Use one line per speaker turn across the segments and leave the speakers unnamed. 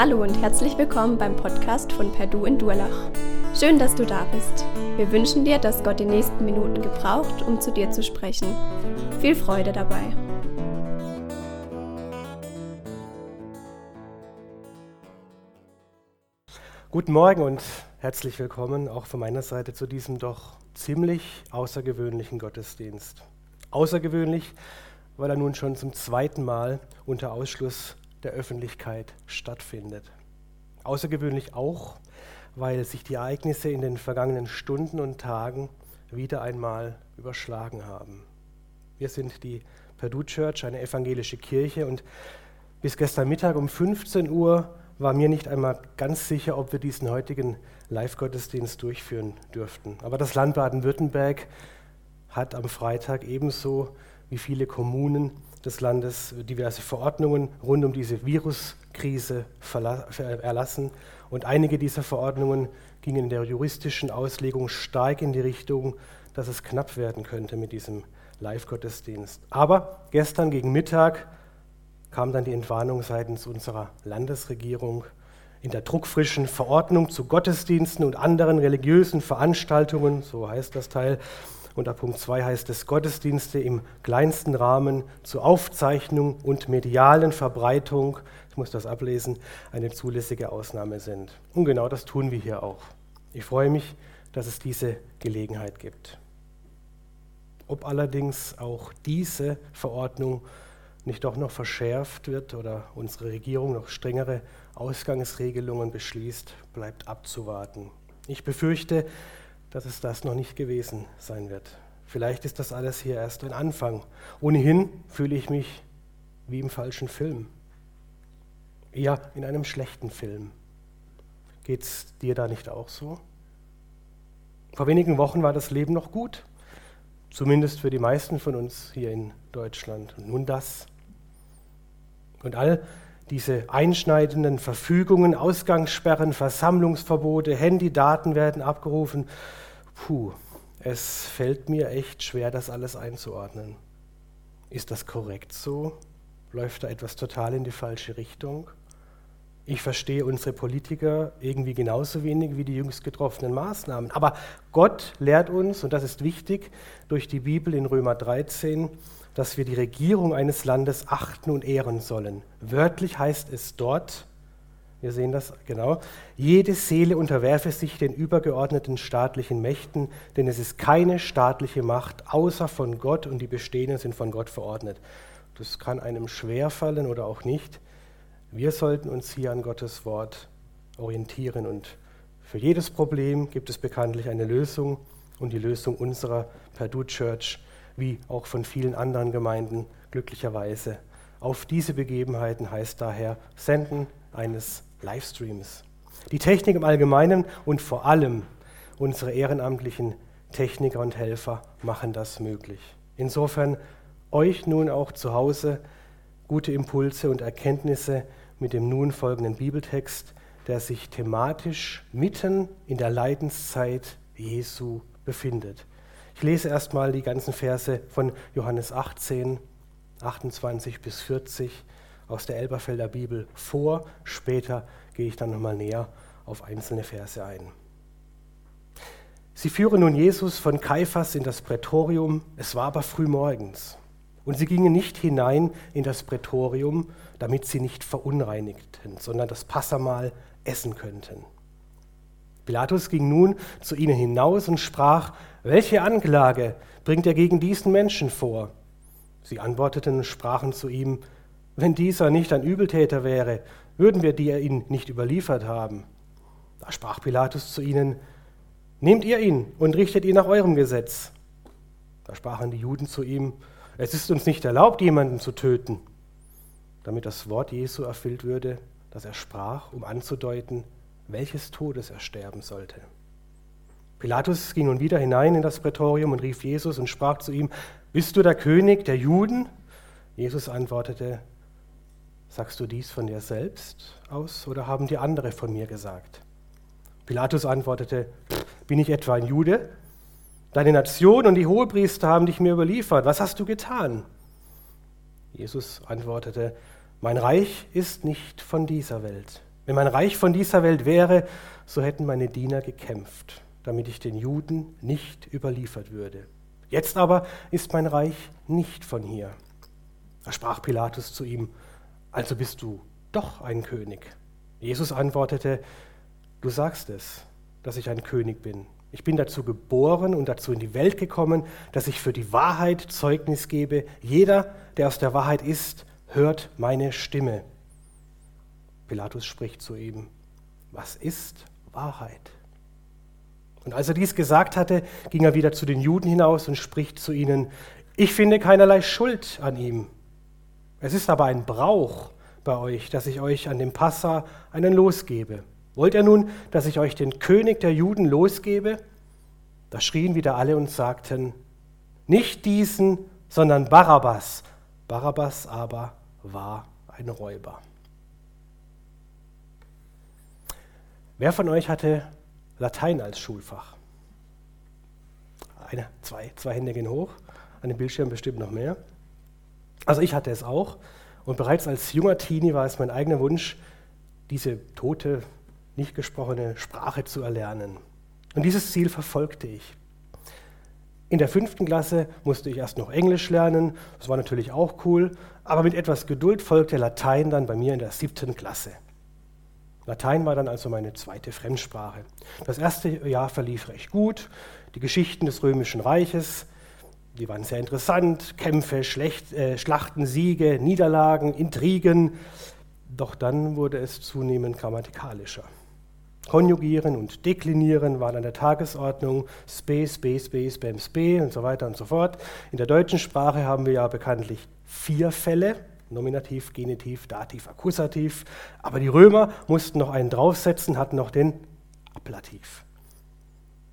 Hallo und herzlich willkommen beim Podcast von Perdu in Durlach. Schön, dass du da bist. Wir wünschen dir, dass Gott die nächsten Minuten gebraucht, um zu dir zu sprechen. Viel Freude dabei.
Guten Morgen und herzlich willkommen auch von meiner Seite zu diesem doch ziemlich außergewöhnlichen Gottesdienst. Außergewöhnlich, weil er nun schon zum zweiten Mal unter Ausschluss der Öffentlichkeit stattfindet. Außergewöhnlich auch, weil sich die Ereignisse in den vergangenen Stunden und Tagen wieder einmal überschlagen haben. Wir sind die Purdue Church, eine evangelische Kirche, und bis gestern Mittag um 15 Uhr war mir nicht einmal ganz sicher, ob wir diesen heutigen Live-Gottesdienst durchführen dürften. Aber das Land Baden-Württemberg hat am Freitag ebenso wie viele Kommunen des Landes diverse Verordnungen rund um diese Viruskrise erlassen. Und einige dieser Verordnungen gingen in der juristischen Auslegung stark in die Richtung, dass es knapp werden könnte mit diesem Live-Gottesdienst. Aber gestern gegen Mittag kam dann die Entwarnung seitens unserer Landesregierung in der druckfrischen Verordnung zu Gottesdiensten und anderen religiösen Veranstaltungen, so heißt das Teil, unter Punkt 2 heißt es, Gottesdienste im kleinsten Rahmen zur Aufzeichnung und medialen Verbreitung, ich muss das ablesen, eine zulässige Ausnahme sind. Und genau das tun wir hier auch. Ich freue mich, dass es diese Gelegenheit gibt. Ob allerdings auch diese Verordnung nicht doch noch verschärft wird oder unsere Regierung noch strengere Ausgangsregelungen beschließt, bleibt abzuwarten. Ich befürchte, dass es das noch nicht gewesen sein wird. Vielleicht ist das alles hier erst ein Anfang. Ohnehin fühle ich mich wie im falschen Film. Eher in einem schlechten Film. Geht es dir da nicht auch so? Vor wenigen Wochen war das Leben noch gut, zumindest für die meisten von uns hier in Deutschland. Und nun das. Und all diese einschneidenden Verfügungen, Ausgangssperren, Versammlungsverbote, Handydaten werden abgerufen. Puh, es fällt mir echt schwer, das alles einzuordnen. Ist das korrekt so? Läuft da etwas total in die falsche Richtung? Ich verstehe unsere Politiker irgendwie genauso wenig wie die jüngst getroffenen Maßnahmen. Aber Gott lehrt uns, und das ist wichtig, durch die Bibel in Römer 13, dass wir die Regierung eines Landes achten und ehren sollen. Wörtlich heißt es dort, wir sehen das genau, jede Seele unterwerfe sich den übergeordneten staatlichen Mächten, denn es ist keine staatliche Macht außer von Gott und die bestehenden sind von Gott verordnet. Das kann einem schwerfallen oder auch nicht. Wir sollten uns hier an Gottes Wort orientieren und für jedes Problem gibt es bekanntlich eine Lösung und die Lösung unserer Purdue Church wie auch von vielen anderen Gemeinden glücklicherweise. Auf diese Begebenheiten heißt daher Senden eines Livestreams. Die Technik im Allgemeinen und vor allem unsere ehrenamtlichen Techniker und Helfer machen das möglich. Insofern euch nun auch zu Hause gute Impulse und Erkenntnisse mit dem nun folgenden Bibeltext, der sich thematisch mitten in der Leidenszeit Jesu befindet. Ich lese erstmal die ganzen Verse von Johannes 18, 28 bis 40 aus der Elberfelder Bibel vor. Später gehe ich dann nochmal näher auf einzelne Verse ein. Sie führen nun Jesus von Kaiphas in das Prätorium. Es war aber früh morgens. Und sie gingen nicht hinein in das Prätorium, damit sie nicht verunreinigten, sondern das Passamal essen könnten. Pilatus ging nun zu ihnen hinaus und sprach, welche Anklage bringt er gegen diesen Menschen vor? Sie antworteten und sprachen zu ihm, wenn dieser nicht ein Übeltäter wäre, würden wir dir ihn nicht überliefert haben. Da sprach Pilatus zu ihnen, nehmt ihr ihn und richtet ihn nach eurem Gesetz. Da sprachen die Juden zu ihm, es ist uns nicht erlaubt, jemanden zu töten, damit das Wort Jesu erfüllt würde, das er sprach, um anzudeuten, welches Todes er sterben sollte. Pilatus ging nun wieder hinein in das Prätorium und rief Jesus und sprach zu ihm, Bist du der König der Juden? Jesus antwortete, Sagst du dies von dir selbst aus oder haben dir andere von mir gesagt? Pilatus antwortete, Bin ich etwa ein Jude? Deine Nation und die Hohepriester haben dich mir überliefert. Was hast du getan? Jesus antwortete, Mein Reich ist nicht von dieser Welt. Wenn mein Reich von dieser Welt wäre, so hätten meine Diener gekämpft, damit ich den Juden nicht überliefert würde. Jetzt aber ist mein Reich nicht von hier. Da sprach Pilatus zu ihm, also bist du doch ein König. Jesus antwortete, du sagst es, dass ich ein König bin. Ich bin dazu geboren und dazu in die Welt gekommen, dass ich für die Wahrheit Zeugnis gebe. Jeder, der aus der Wahrheit ist, hört meine Stimme. Pilatus spricht zu ihm, was ist Wahrheit? Und als er dies gesagt hatte, ging er wieder zu den Juden hinaus und spricht zu ihnen, ich finde keinerlei Schuld an ihm. Es ist aber ein Brauch bei euch, dass ich euch an dem Passa einen losgebe. Wollt ihr nun, dass ich euch den König der Juden losgebe? Da schrien wieder alle und sagten, nicht diesen, sondern Barabbas. Barabbas aber war ein Räuber. Wer von euch hatte Latein als Schulfach? Eine, zwei, zwei Hände gehen hoch, an dem Bildschirm bestimmt noch mehr. Also ich hatte es auch und bereits als junger Teenie war es mein eigener Wunsch, diese tote nicht gesprochene Sprache zu erlernen. Und dieses Ziel verfolgte ich. In der fünften Klasse musste ich erst noch Englisch lernen, das war natürlich auch cool, aber mit etwas Geduld folgte Latein dann bei mir in der siebten Klasse. Latein war dann also meine zweite Fremdsprache. Das erste Jahr verlief recht gut. Die Geschichten des Römischen Reiches, die waren sehr interessant. Kämpfe, Schlecht, äh, Schlachten, Siege, Niederlagen, Intrigen. Doch dann wurde es zunehmend grammatikalischer. Konjugieren und Deklinieren waren an der Tagesordnung, Spe, Spe, Spe, Spam, Spe und so weiter und so fort. In der deutschen Sprache haben wir ja bekanntlich vier Fälle, Nominativ, Genitiv, Dativ, Akkusativ. Aber die Römer mussten noch einen draufsetzen, hatten noch den Ablativ,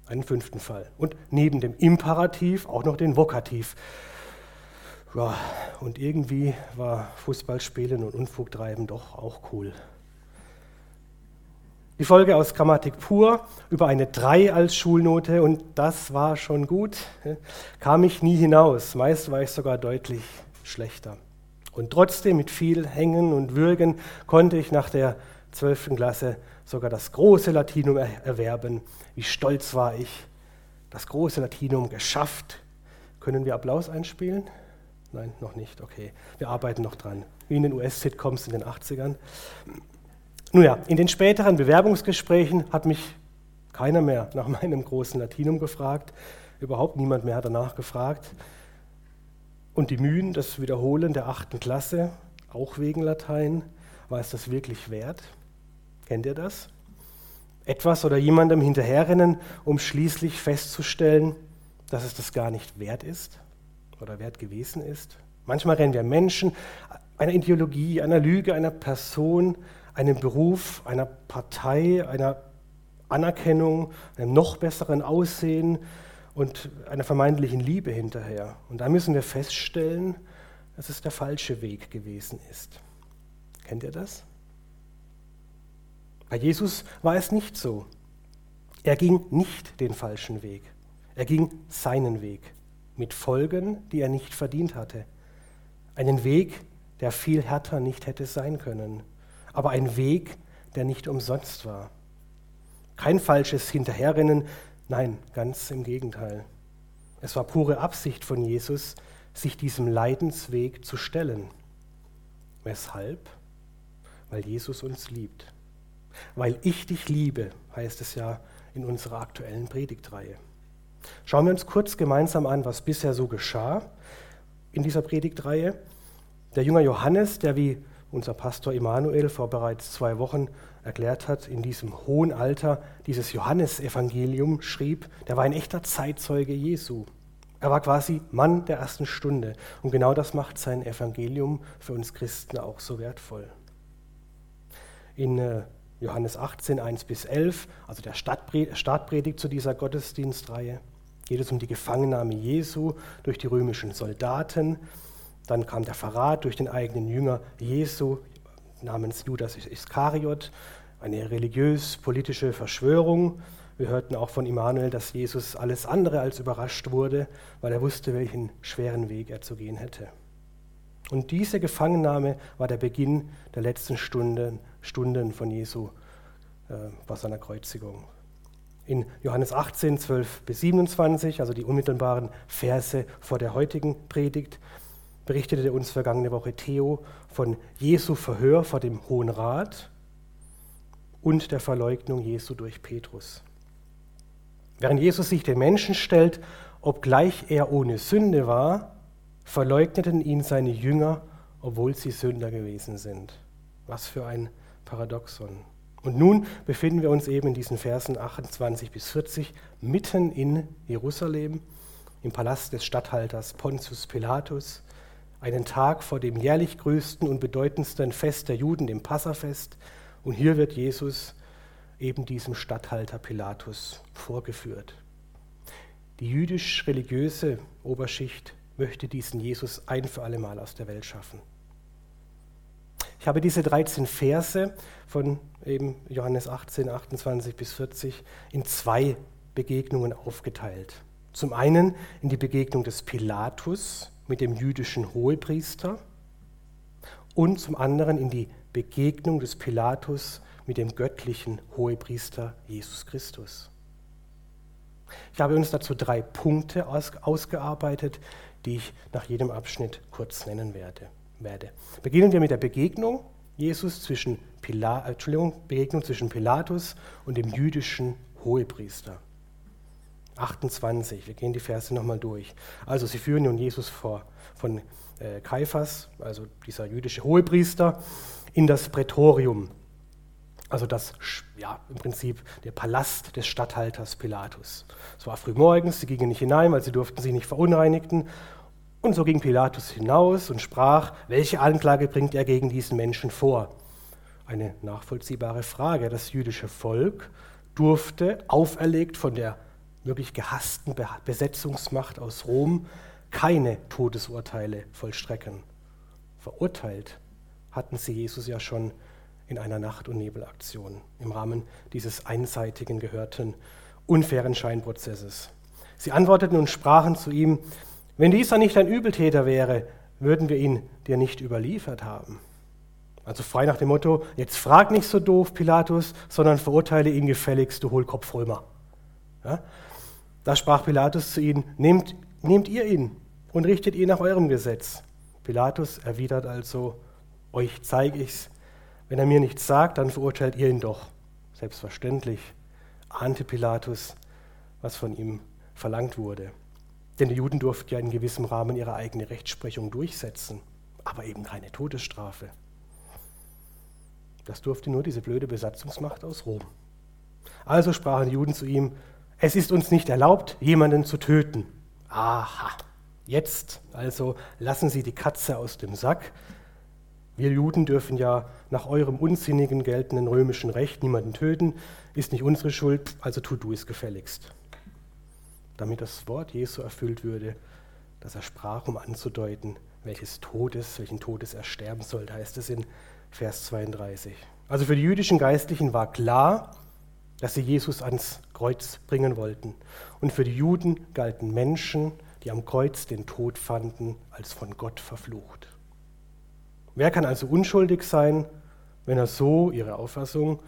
einen fünften Fall. Und neben dem Imperativ auch noch den Vokativ. Ja, und irgendwie war Fußballspielen und Unfug treiben doch auch cool. Die Folge aus Grammatik pur über eine 3 als Schulnote und das war schon gut, kam ich nie hinaus. Meist war ich sogar deutlich schlechter. Und trotzdem mit viel Hängen und Würgen konnte ich nach der 12. Klasse sogar das große Latinum erwerben. Wie stolz war ich, das große Latinum geschafft. Können wir Applaus einspielen? Nein, noch nicht. Okay, wir arbeiten noch dran. Wie in den US-Sitcoms in den 80ern. Nun ja, in den späteren Bewerbungsgesprächen hat mich keiner mehr nach meinem großen Latinum gefragt. Überhaupt niemand mehr hat danach gefragt. Und die Mühen, das Wiederholen der achten Klasse, auch wegen Latein, war es das wirklich wert? Kennt ihr das? Etwas oder jemandem hinterherrennen, um schließlich festzustellen, dass es das gar nicht wert ist oder wert gewesen ist? Manchmal rennen wir Menschen, einer Ideologie, einer Lüge, einer Person, einem Beruf, einer Partei, einer Anerkennung, einem noch besseren Aussehen und einer vermeintlichen Liebe hinterher. Und da müssen wir feststellen, dass es der falsche Weg gewesen ist. Kennt ihr das? Bei Jesus war es nicht so. Er ging nicht den falschen Weg. Er ging seinen Weg mit Folgen, die er nicht verdient hatte. Einen Weg, der viel härter nicht hätte sein können aber ein Weg, der nicht umsonst war. Kein falsches Hinterherrennen, nein, ganz im Gegenteil. Es war pure Absicht von Jesus, sich diesem Leidensweg zu stellen. Weshalb? Weil Jesus uns liebt. Weil ich dich liebe, heißt es ja in unserer aktuellen Predigtreihe. Schauen wir uns kurz gemeinsam an, was bisher so geschah in dieser Predigtreihe. Der Jünger Johannes, der wie unser Pastor Emanuel vor bereits zwei Wochen erklärt hat, in diesem hohen Alter dieses Johannesevangelium schrieb, der war ein echter Zeitzeuge Jesu. Er war quasi Mann der ersten Stunde. Und genau das macht sein Evangelium für uns Christen auch so wertvoll. In äh, Johannes 18, 1 bis 11, also der Startpredigt zu dieser Gottesdienstreihe, geht es um die Gefangennahme Jesu durch die römischen Soldaten dann kam der Verrat durch den eigenen Jünger Jesu namens Judas Iskariot, eine religiös-politische Verschwörung. Wir hörten auch von Immanuel, dass Jesus alles andere als überrascht wurde, weil er wusste, welchen schweren Weg er zu gehen hätte. Und diese Gefangennahme war der Beginn der letzten Stunden, Stunden von Jesu äh, bei seiner Kreuzigung. In Johannes 18, 12 bis 27, also die unmittelbaren Verse vor der heutigen Predigt, berichtete uns vergangene Woche Theo von Jesu Verhör vor dem Hohen Rat und der Verleugnung Jesu durch Petrus. Während Jesus sich den Menschen stellt, obgleich er ohne Sünde war, verleugneten ihn seine Jünger, obwohl sie Sünder gewesen sind. Was für ein Paradoxon. Und nun befinden wir uns eben in diesen Versen 28 bis 40 mitten in Jerusalem, im Palast des Statthalters Pontius Pilatus, einen Tag vor dem jährlich größten und bedeutendsten Fest der Juden, dem Passafest. Und hier wird Jesus eben diesem Statthalter Pilatus vorgeführt. Die jüdisch-religiöse Oberschicht möchte diesen Jesus ein für alle Mal aus der Welt schaffen. Ich habe diese 13 Verse von eben Johannes 18, 28 bis 40 in zwei Begegnungen aufgeteilt. Zum einen in die Begegnung des Pilatus mit dem jüdischen Hohepriester und zum anderen in die Begegnung des Pilatus mit dem göttlichen Hohepriester Jesus Christus. Ich habe uns dazu drei Punkte ausgearbeitet, die ich nach jedem Abschnitt kurz nennen werde. Beginnen wir mit der Begegnung Jesus zwischen Pilat, Entschuldigung, Begegnung zwischen Pilatus und dem jüdischen Hohepriester. 28, wir gehen die Verse nochmal durch. Also sie führen nun Jesus vor, von äh, Kaiphas, also dieser jüdische Hohepriester, in das Prätorium, also das, ja, im Prinzip der Palast des Statthalters Pilatus. Es war frühmorgens, sie gingen nicht hinein, weil sie durften sich nicht verunreinigten. Und so ging Pilatus hinaus und sprach, welche Anklage bringt er gegen diesen Menschen vor? Eine nachvollziehbare Frage. Das jüdische Volk durfte, auferlegt von der wirklich gehassten Besetzungsmacht aus Rom, keine Todesurteile vollstrecken. Verurteilt hatten sie Jesus ja schon in einer Nacht- und Nebelaktion im Rahmen dieses einseitigen, gehörten, unfairen Scheinprozesses. Sie antworteten und sprachen zu ihm, wenn dieser nicht ein Übeltäter wäre, würden wir ihn dir nicht überliefert haben. Also frei nach dem Motto, jetzt frag nicht so doof, Pilatus, sondern verurteile ihn gefälligst, du Hohlkopfrömer. Ja? Da sprach Pilatus zu ihnen, nehmt, nehmt ihr ihn und richtet ihn nach eurem Gesetz. Pilatus erwidert also, euch zeige ich's. Wenn er mir nichts sagt, dann verurteilt ihr ihn doch. Selbstverständlich ahnte Pilatus, was von ihm verlangt wurde. Denn die Juden durften ja in gewissem Rahmen ihre eigene Rechtsprechung durchsetzen, aber eben keine Todesstrafe. Das durfte nur diese blöde Besatzungsmacht aus Rom. Also sprachen die Juden zu ihm, es ist uns nicht erlaubt, jemanden zu töten. Aha, jetzt also lassen Sie die Katze aus dem Sack. Wir Juden dürfen ja nach eurem unsinnigen geltenden römischen Recht niemanden töten, ist nicht unsere Schuld, also tu du es gefälligst damit das Wort Jesu erfüllt würde, dass er sprach, um anzudeuten, welches Todes, welchen Todes er sterben sollte, heißt es in Vers 32. Also für die jüdischen Geistlichen war klar, dass sie Jesus ans Kreuz bringen wollten. Und für die Juden galten Menschen, die am Kreuz den Tod fanden, als von Gott verflucht. Wer kann also unschuldig sein, wenn er so, ihre Auffassung,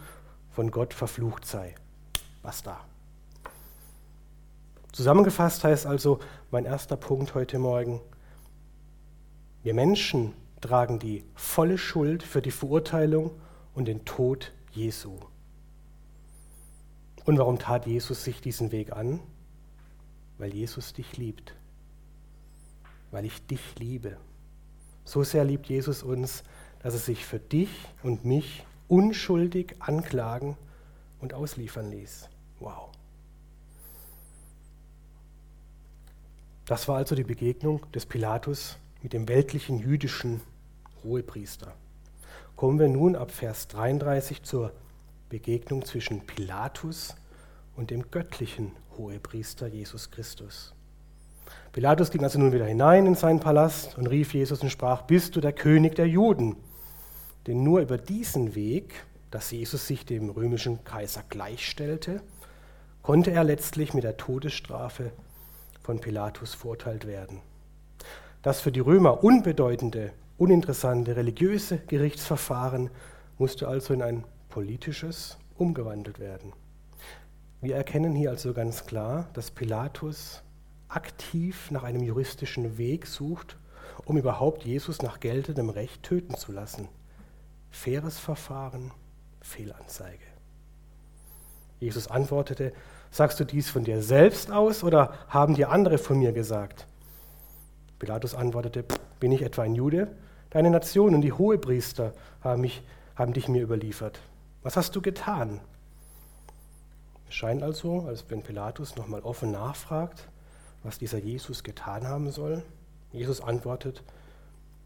von Gott verflucht sei? Basta. Zusammengefasst heißt also mein erster Punkt heute Morgen, wir Menschen tragen die volle Schuld für die Verurteilung und den Tod Jesu. Und warum tat Jesus sich diesen Weg an? Weil Jesus dich liebt. Weil ich dich liebe. So sehr liebt Jesus uns, dass er sich für dich und mich unschuldig anklagen und ausliefern ließ. Wow. Das war also die Begegnung des Pilatus mit dem weltlichen jüdischen Hohepriester. Kommen wir nun ab Vers 33 zur Begegnung zwischen Pilatus und dem göttlichen Hohepriester Jesus Christus. Pilatus ging also nun wieder hinein in seinen Palast und rief Jesus und sprach, bist du der König der Juden? Denn nur über diesen Weg, dass Jesus sich dem römischen Kaiser gleichstellte, konnte er letztlich mit der Todesstrafe von Pilatus verurteilt werden. Das für die Römer unbedeutende uninteressante religiöse Gerichtsverfahren musste also in ein politisches umgewandelt werden. Wir erkennen hier also ganz klar, dass Pilatus aktiv nach einem juristischen Weg sucht, um überhaupt Jesus nach geltendem Recht töten zu lassen. Faires Verfahren, Fehlanzeige. Jesus antwortete, sagst du dies von dir selbst aus oder haben dir andere von mir gesagt? Pilatus antwortete, bin ich etwa ein Jude? Deine Nation und die Hohepriester haben, mich, haben dich mir überliefert. Was hast du getan? Scheint also, als wenn Pilatus nochmal offen nachfragt, was dieser Jesus getan haben soll. Jesus antwortet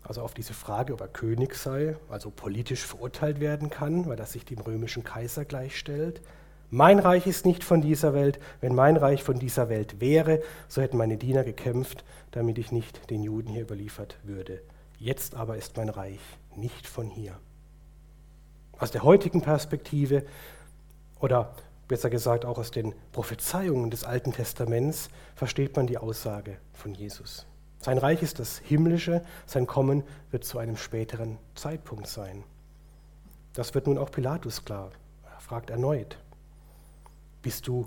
also auf diese Frage, ob er König sei, also politisch verurteilt werden kann, weil er sich dem römischen Kaiser gleichstellt. Mein Reich ist nicht von dieser Welt. Wenn mein Reich von dieser Welt wäre, so hätten meine Diener gekämpft, damit ich nicht den Juden hier überliefert würde. Jetzt aber ist mein Reich nicht von hier. Aus der heutigen Perspektive oder besser gesagt auch aus den Prophezeiungen des Alten Testaments versteht man die Aussage von Jesus. Sein Reich ist das himmlische, sein Kommen wird zu einem späteren Zeitpunkt sein. Das wird nun auch Pilatus klar. Er fragt erneut, bist du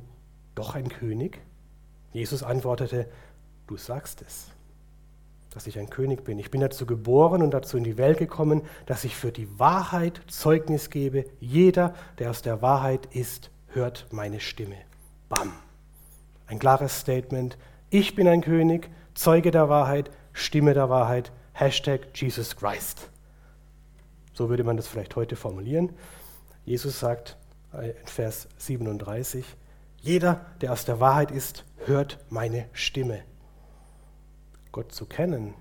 doch ein König? Jesus antwortete, du sagst es, dass ich ein König bin. Ich bin dazu geboren und dazu in die Welt gekommen, dass ich für die Wahrheit Zeugnis gebe. Jeder, der aus der Wahrheit ist, hört meine Stimme. Bam. Ein klares Statement. Ich bin ein König, Zeuge der Wahrheit, Stimme der Wahrheit, Hashtag Jesus Christ. So würde man das vielleicht heute formulieren. Jesus sagt äh, in Vers 37, jeder, der aus der Wahrheit ist, hört meine Stimme. Gott zu kennen,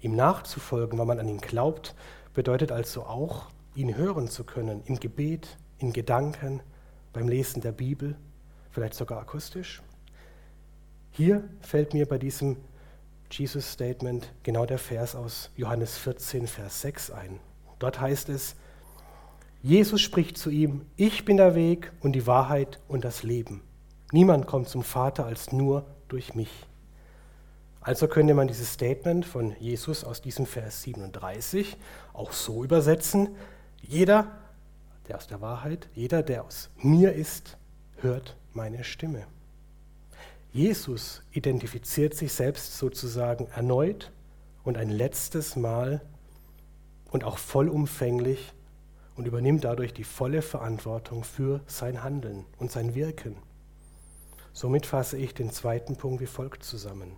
ihm nachzufolgen, weil man an ihn glaubt, bedeutet also auch, ihn hören zu können im Gebet, in Gedanken, beim Lesen der Bibel, vielleicht sogar akustisch. Hier fällt mir bei diesem Jesus-Statement genau der Vers aus Johannes 14, Vers 6 ein. Dort heißt es, Jesus spricht zu ihm, ich bin der Weg und die Wahrheit und das Leben. Niemand kommt zum Vater als nur durch mich. Also könnte man dieses Statement von Jesus aus diesem Vers 37 auch so übersetzen, jeder, der aus der Wahrheit, jeder, der aus mir ist, hört meine Stimme. Jesus identifiziert sich selbst sozusagen erneut und ein letztes Mal und auch vollumfänglich und übernimmt dadurch die volle Verantwortung für sein Handeln und sein Wirken. Somit fasse ich den zweiten Punkt wie folgt zusammen.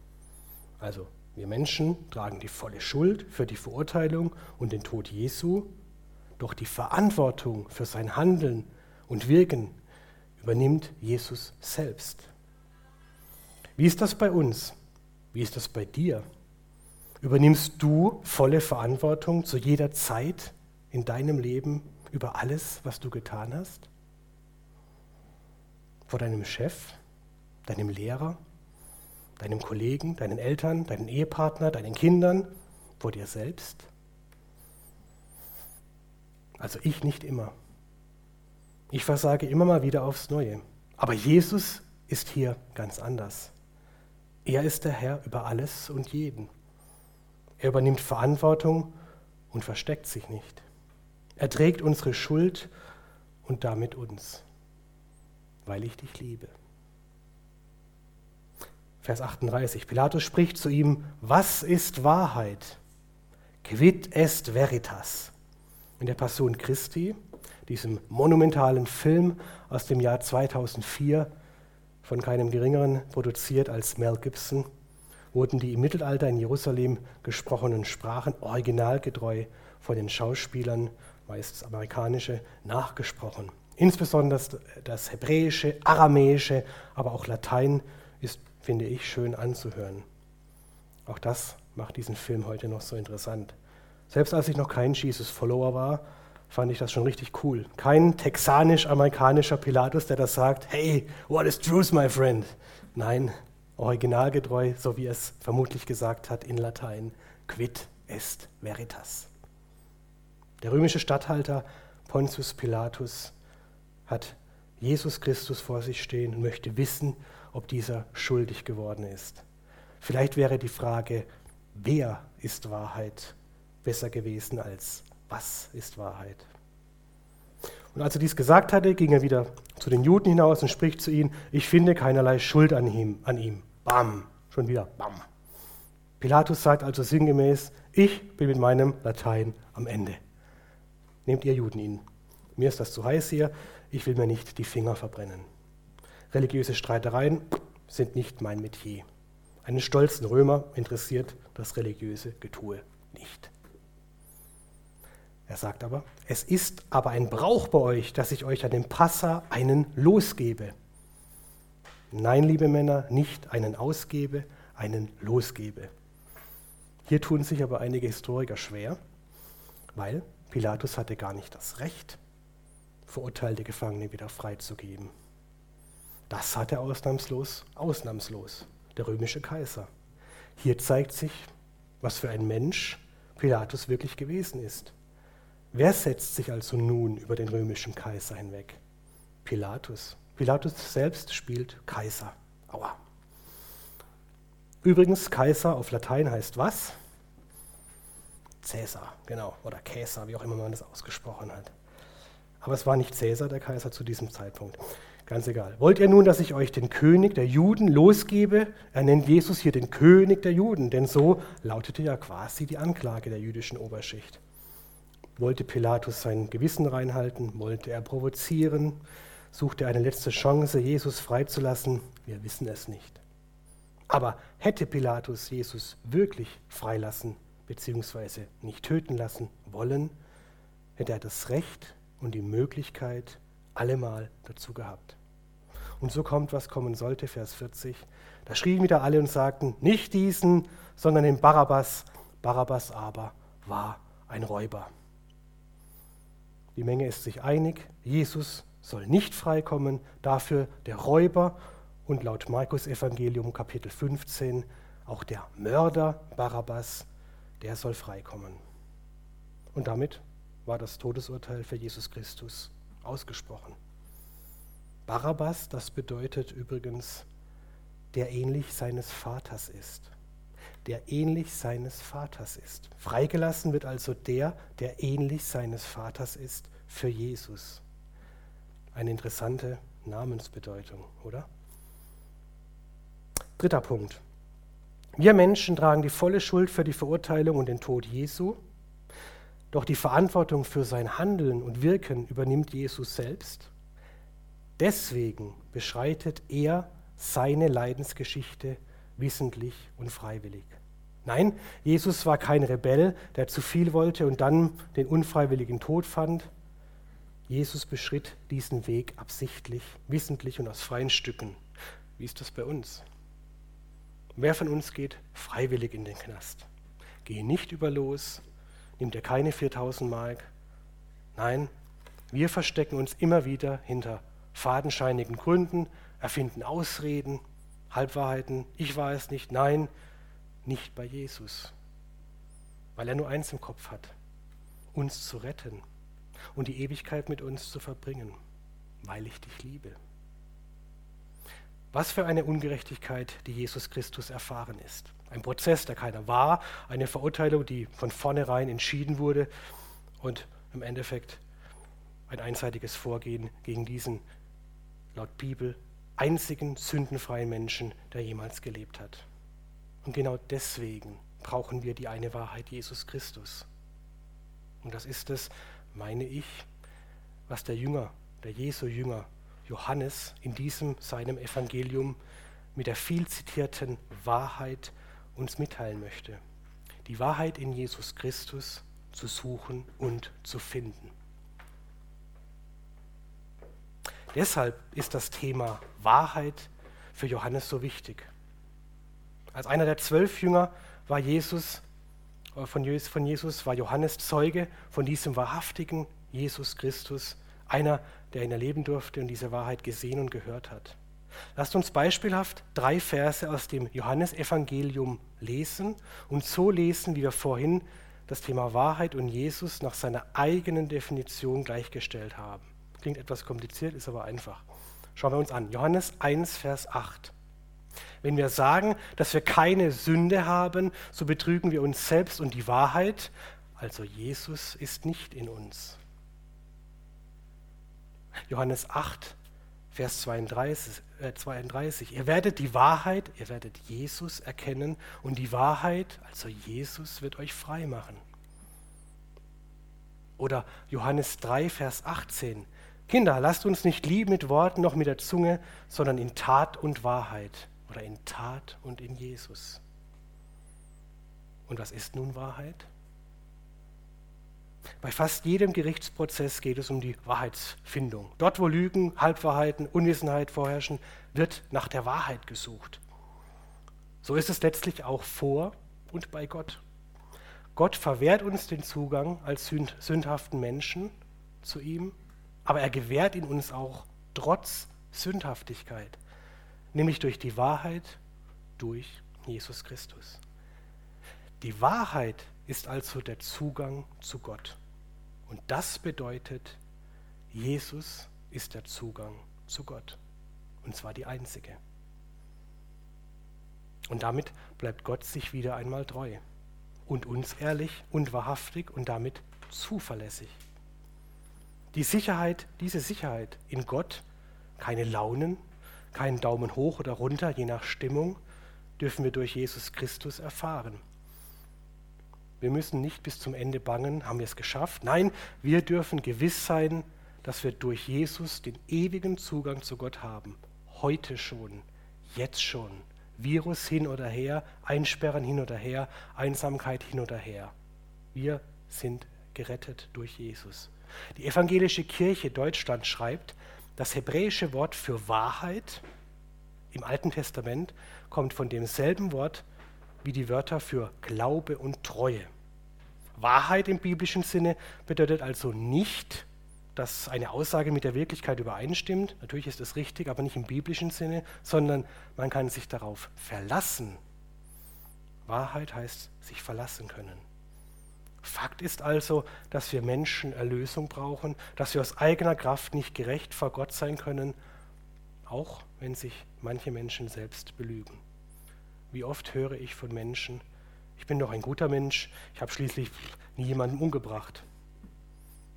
Also, wir Menschen tragen die volle Schuld für die Verurteilung und den Tod Jesu, doch die Verantwortung für sein Handeln und Wirken übernimmt Jesus selbst. Wie ist das bei uns? Wie ist das bei dir? Übernimmst du volle Verantwortung zu jeder Zeit in deinem Leben über alles, was du getan hast? Vor deinem Chef, deinem Lehrer, deinem Kollegen, deinen Eltern, deinen Ehepartner, deinen Kindern, vor dir selbst? Also ich nicht immer. Ich versage immer mal wieder aufs Neue. Aber Jesus ist hier ganz anders. Er ist der Herr über alles und jeden. Er übernimmt Verantwortung und versteckt sich nicht. Er trägt unsere Schuld und damit uns, weil ich dich liebe. Vers 38. Pilatus spricht zu ihm, was ist Wahrheit? Quid est veritas? In der Passion Christi, diesem monumentalen Film aus dem Jahr 2004, von keinem geringeren produziert als Mel Gibson, wurden die im Mittelalter in Jerusalem gesprochenen Sprachen originalgetreu von den Schauspielern, meist amerikanische, nachgesprochen. Insbesondere das Hebräische, Aramäische, aber auch Latein ist, finde ich, schön anzuhören. Auch das macht diesen Film heute noch so interessant. Selbst als ich noch kein Jesus-Follower war, fand ich das schon richtig cool. Kein texanisch-amerikanischer Pilatus, der das sagt, hey, what is truth, my friend? Nein, originalgetreu, so wie es vermutlich gesagt hat in Latein, quid est veritas. Der römische Statthalter Pontius Pilatus hat Jesus Christus vor sich stehen und möchte wissen, ob dieser schuldig geworden ist. Vielleicht wäre die Frage, wer ist Wahrheit besser gewesen als was ist Wahrheit. Und als er dies gesagt hatte, ging er wieder zu den Juden hinaus und spricht zu ihnen, ich finde keinerlei Schuld an ihm. An ihm. Bam, schon wieder, bam. Pilatus sagt also sinngemäß, ich bin mit meinem Latein am Ende. Nehmt ihr Juden ihn. Mir ist das zu heiß hier, ich will mir nicht die Finger verbrennen. Religiöse Streitereien sind nicht mein Metier. Einen stolzen Römer interessiert das religiöse Getue nicht. Er sagt aber, es ist aber ein Brauch bei euch, dass ich euch an dem Passa einen losgebe. Nein, liebe Männer, nicht einen ausgebe, einen losgebe. Hier tun sich aber einige Historiker schwer, weil Pilatus hatte gar nicht das Recht, verurteilte Gefangene wieder freizugeben. Das hatte ausnahmslos, ausnahmslos der römische Kaiser. Hier zeigt sich, was für ein Mensch Pilatus wirklich gewesen ist. Wer setzt sich also nun über den römischen Kaiser hinweg? Pilatus. Pilatus selbst spielt Kaiser. Aua. Übrigens, Kaiser auf Latein heißt was? Cäsar, genau, oder Käsar, wie auch immer man das ausgesprochen hat. Aber es war nicht Cäsar, der Kaiser, zu diesem Zeitpunkt. Ganz egal. Wollt ihr nun, dass ich euch den König der Juden losgebe? Er nennt Jesus hier den König der Juden, denn so lautete ja quasi die Anklage der jüdischen Oberschicht. Wollte Pilatus sein Gewissen reinhalten? Wollte er provozieren? Suchte er eine letzte Chance, Jesus freizulassen? Wir wissen es nicht. Aber hätte Pilatus Jesus wirklich freilassen bzw. nicht töten lassen wollen, hätte er das Recht und die Möglichkeit allemal dazu gehabt. Und so kommt, was kommen sollte, Vers 40. Da schrien wieder alle und sagten, nicht diesen, sondern den Barabbas. Barabbas aber war ein Räuber. Die Menge ist sich einig, Jesus soll nicht freikommen, dafür der Räuber und laut Markus Evangelium Kapitel 15 auch der Mörder Barabbas, der soll freikommen. Und damit war das Todesurteil für Jesus Christus ausgesprochen. Barabbas, das bedeutet übrigens, der ähnlich seines Vaters ist der ähnlich seines Vaters ist. Freigelassen wird also der, der ähnlich seines Vaters ist, für Jesus. Eine interessante Namensbedeutung, oder? Dritter Punkt. Wir Menschen tragen die volle Schuld für die Verurteilung und den Tod Jesu, doch die Verantwortung für sein Handeln und Wirken übernimmt Jesus selbst. Deswegen beschreitet er seine Leidensgeschichte wissentlich und freiwillig. Nein, Jesus war kein Rebell, der zu viel wollte und dann den unfreiwilligen Tod fand. Jesus beschritt diesen Weg absichtlich, wissentlich und aus freien Stücken. Wie ist das bei uns? Wer von uns geht freiwillig in den Knast? Gehe nicht über los, nimm dir keine 4000 Mark. Nein, wir verstecken uns immer wieder hinter fadenscheinigen Gründen, erfinden Ausreden, Halbwahrheiten. Ich war es nicht. Nein, nicht bei Jesus, weil er nur eins im Kopf hat, uns zu retten und die Ewigkeit mit uns zu verbringen, weil ich dich liebe. Was für eine Ungerechtigkeit, die Jesus Christus erfahren ist. Ein Prozess, der keiner war, eine Verurteilung, die von vornherein entschieden wurde und im Endeffekt ein einseitiges Vorgehen gegen diesen, laut Bibel, einzigen sündenfreien Menschen, der jemals gelebt hat. Und genau deswegen brauchen wir die eine Wahrheit, Jesus Christus. Und das ist es, meine ich, was der Jünger, der Jesu-Jünger Johannes in diesem seinem Evangelium mit der viel zitierten Wahrheit uns mitteilen möchte. Die Wahrheit in Jesus Christus zu suchen und zu finden. Deshalb ist das Thema Wahrheit für Johannes so wichtig. Als einer der zwölf Jünger war Jesus, äh, von Jesus war Johannes Zeuge von diesem wahrhaftigen Jesus Christus, einer, der ihn erleben durfte und diese Wahrheit gesehen und gehört hat. Lasst uns beispielhaft drei Verse aus dem Johannesevangelium lesen und so lesen, wie wir vorhin das Thema Wahrheit und Jesus nach seiner eigenen Definition gleichgestellt haben. Klingt etwas kompliziert, ist aber einfach. Schauen wir uns an. Johannes 1, Vers 8. Wenn wir sagen, dass wir keine Sünde haben, so betrügen wir uns selbst und die Wahrheit also Jesus ist nicht in uns. Johannes 8, Vers 32, äh 32. Ihr werdet die Wahrheit, ihr werdet Jesus erkennen und die Wahrheit, also Jesus, wird euch frei machen. Oder Johannes 3, Vers 18. Kinder, lasst uns nicht lieben mit Worten noch mit der Zunge, sondern in Tat und Wahrheit. Oder in Tat und in Jesus. Und was ist nun Wahrheit? Bei fast jedem Gerichtsprozess geht es um die Wahrheitsfindung. Dort, wo Lügen, Halbwahrheiten, Unwissenheit vorherrschen, wird nach der Wahrheit gesucht. So ist es letztlich auch vor und bei Gott. Gott verwehrt uns den Zugang als sündhaften Menschen zu ihm, aber er gewährt ihn uns auch trotz Sündhaftigkeit, nämlich durch die Wahrheit, durch Jesus Christus. Die Wahrheit ist also der Zugang zu Gott. Und das bedeutet, Jesus ist der Zugang zu Gott. Und zwar die einzige. Und damit bleibt Gott sich wieder einmal treu und uns ehrlich und wahrhaftig und damit zuverlässig. Die Sicherheit, diese Sicherheit in Gott, keine Launen, keinen Daumen hoch oder runter, je nach Stimmung, dürfen wir durch Jesus Christus erfahren. Wir müssen nicht bis zum Ende bangen, haben wir es geschafft. Nein, wir dürfen gewiss sein, dass wir durch Jesus den ewigen Zugang zu Gott haben. Heute schon, jetzt schon. Virus hin oder her, Einsperren hin oder her, Einsamkeit hin oder her. Wir sind gerettet durch Jesus. Die evangelische Kirche Deutschland schreibt, das hebräische Wort für Wahrheit im Alten Testament kommt von demselben Wort wie die Wörter für Glaube und Treue. Wahrheit im biblischen Sinne bedeutet also nicht, dass eine Aussage mit der Wirklichkeit übereinstimmt. Natürlich ist es richtig, aber nicht im biblischen Sinne, sondern man kann sich darauf verlassen. Wahrheit heißt sich verlassen können. Fakt ist also, dass wir Menschen Erlösung brauchen, dass wir aus eigener Kraft nicht gerecht vor Gott sein können, auch wenn sich manche Menschen selbst belügen. Wie oft höre ich von Menschen, ich bin doch ein guter Mensch, ich habe schließlich nie jemanden umgebracht.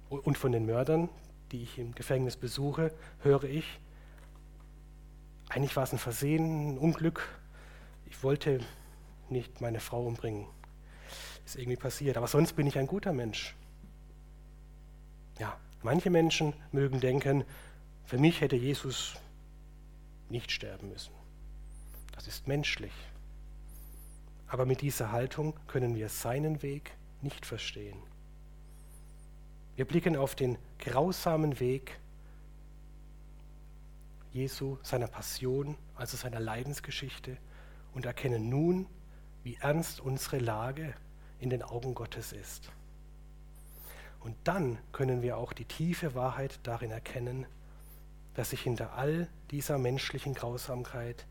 Und von den Mördern, die ich im Gefängnis besuche, höre ich, eigentlich war es ein Versehen, ein Unglück. Ich wollte nicht meine Frau umbringen. Ist irgendwie passiert. Aber sonst bin ich ein guter Mensch. Ja, manche Menschen mögen denken, für mich hätte Jesus nicht sterben müssen. Das ist menschlich. Aber mit dieser Haltung können wir seinen Weg nicht verstehen. Wir blicken auf den grausamen Weg Jesu, seiner Passion, also seiner Leidensgeschichte und erkennen nun, wie ernst unsere Lage in den Augen Gottes ist. Und dann können wir auch die tiefe Wahrheit darin erkennen, dass sich hinter all dieser menschlichen Grausamkeit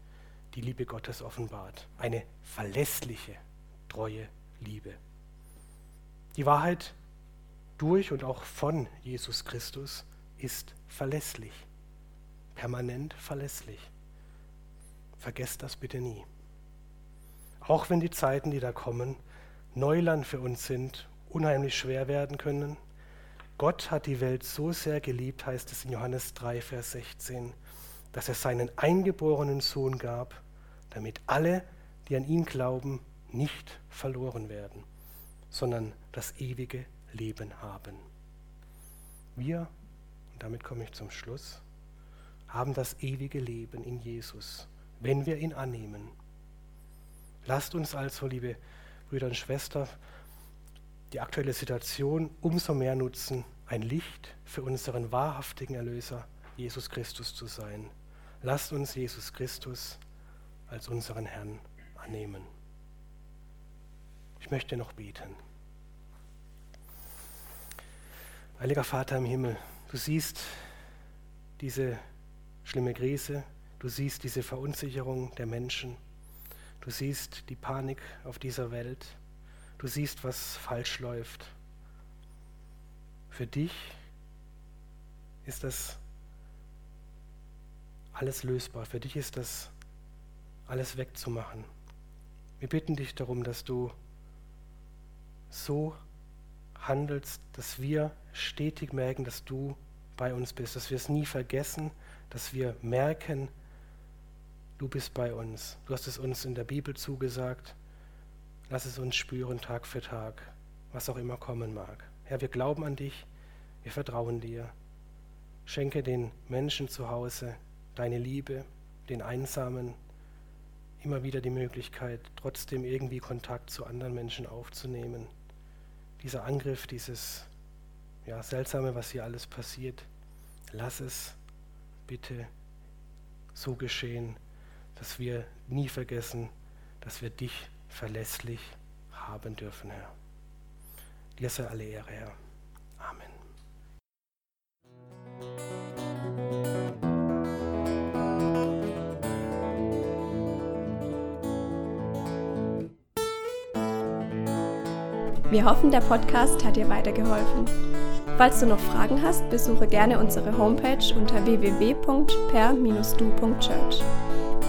die Liebe Gottes offenbart. Eine verlässliche, treue Liebe. Die Wahrheit durch und auch von Jesus Christus ist verlässlich, permanent verlässlich. Vergesst das bitte nie. Auch wenn die Zeiten, die da kommen, Neuland für uns sind, unheimlich schwer werden können. Gott hat die Welt so sehr geliebt, heißt es in Johannes 3, Vers 16, dass er seinen eingeborenen Sohn gab, damit alle, die an ihn glauben, nicht verloren werden, sondern das ewige Leben haben. Wir, und damit komme ich zum Schluss, haben das ewige Leben in Jesus, wenn wir ihn annehmen. Lasst uns also, liebe Brüder und Schwestern, die aktuelle Situation umso mehr nutzen, ein Licht für unseren wahrhaftigen Erlöser, Jesus Christus zu sein. Lasst uns Jesus Christus als unseren Herrn annehmen. Ich möchte noch beten. Heiliger Vater im Himmel, du siehst diese schlimme Krise, du siehst diese Verunsicherung der Menschen, du siehst die Panik auf dieser Welt, du siehst, was falsch läuft. Für dich ist das alles lösbar, für dich ist das alles wegzumachen. Wir bitten dich darum, dass du so handelst, dass wir stetig merken, dass du bei uns bist, dass wir es nie vergessen, dass wir merken, du bist bei uns. Du hast es uns in der Bibel zugesagt. Lass es uns spüren Tag für Tag, was auch immer kommen mag. Herr, wir glauben an dich, wir vertrauen dir. Schenke den Menschen zu Hause deine Liebe, den Einsamen, immer wieder die Möglichkeit, trotzdem irgendwie Kontakt zu anderen Menschen aufzunehmen. Dieser Angriff, dieses ja, Seltsame, was hier alles passiert, lass es bitte so geschehen, dass wir nie vergessen, dass wir dich verlässlich haben dürfen, Herr. Dir sei alle Ehre, Herr. Amen.
Wir hoffen, der Podcast hat dir weitergeholfen. Falls du noch Fragen hast, besuche gerne unsere Homepage unter www.per-du.church.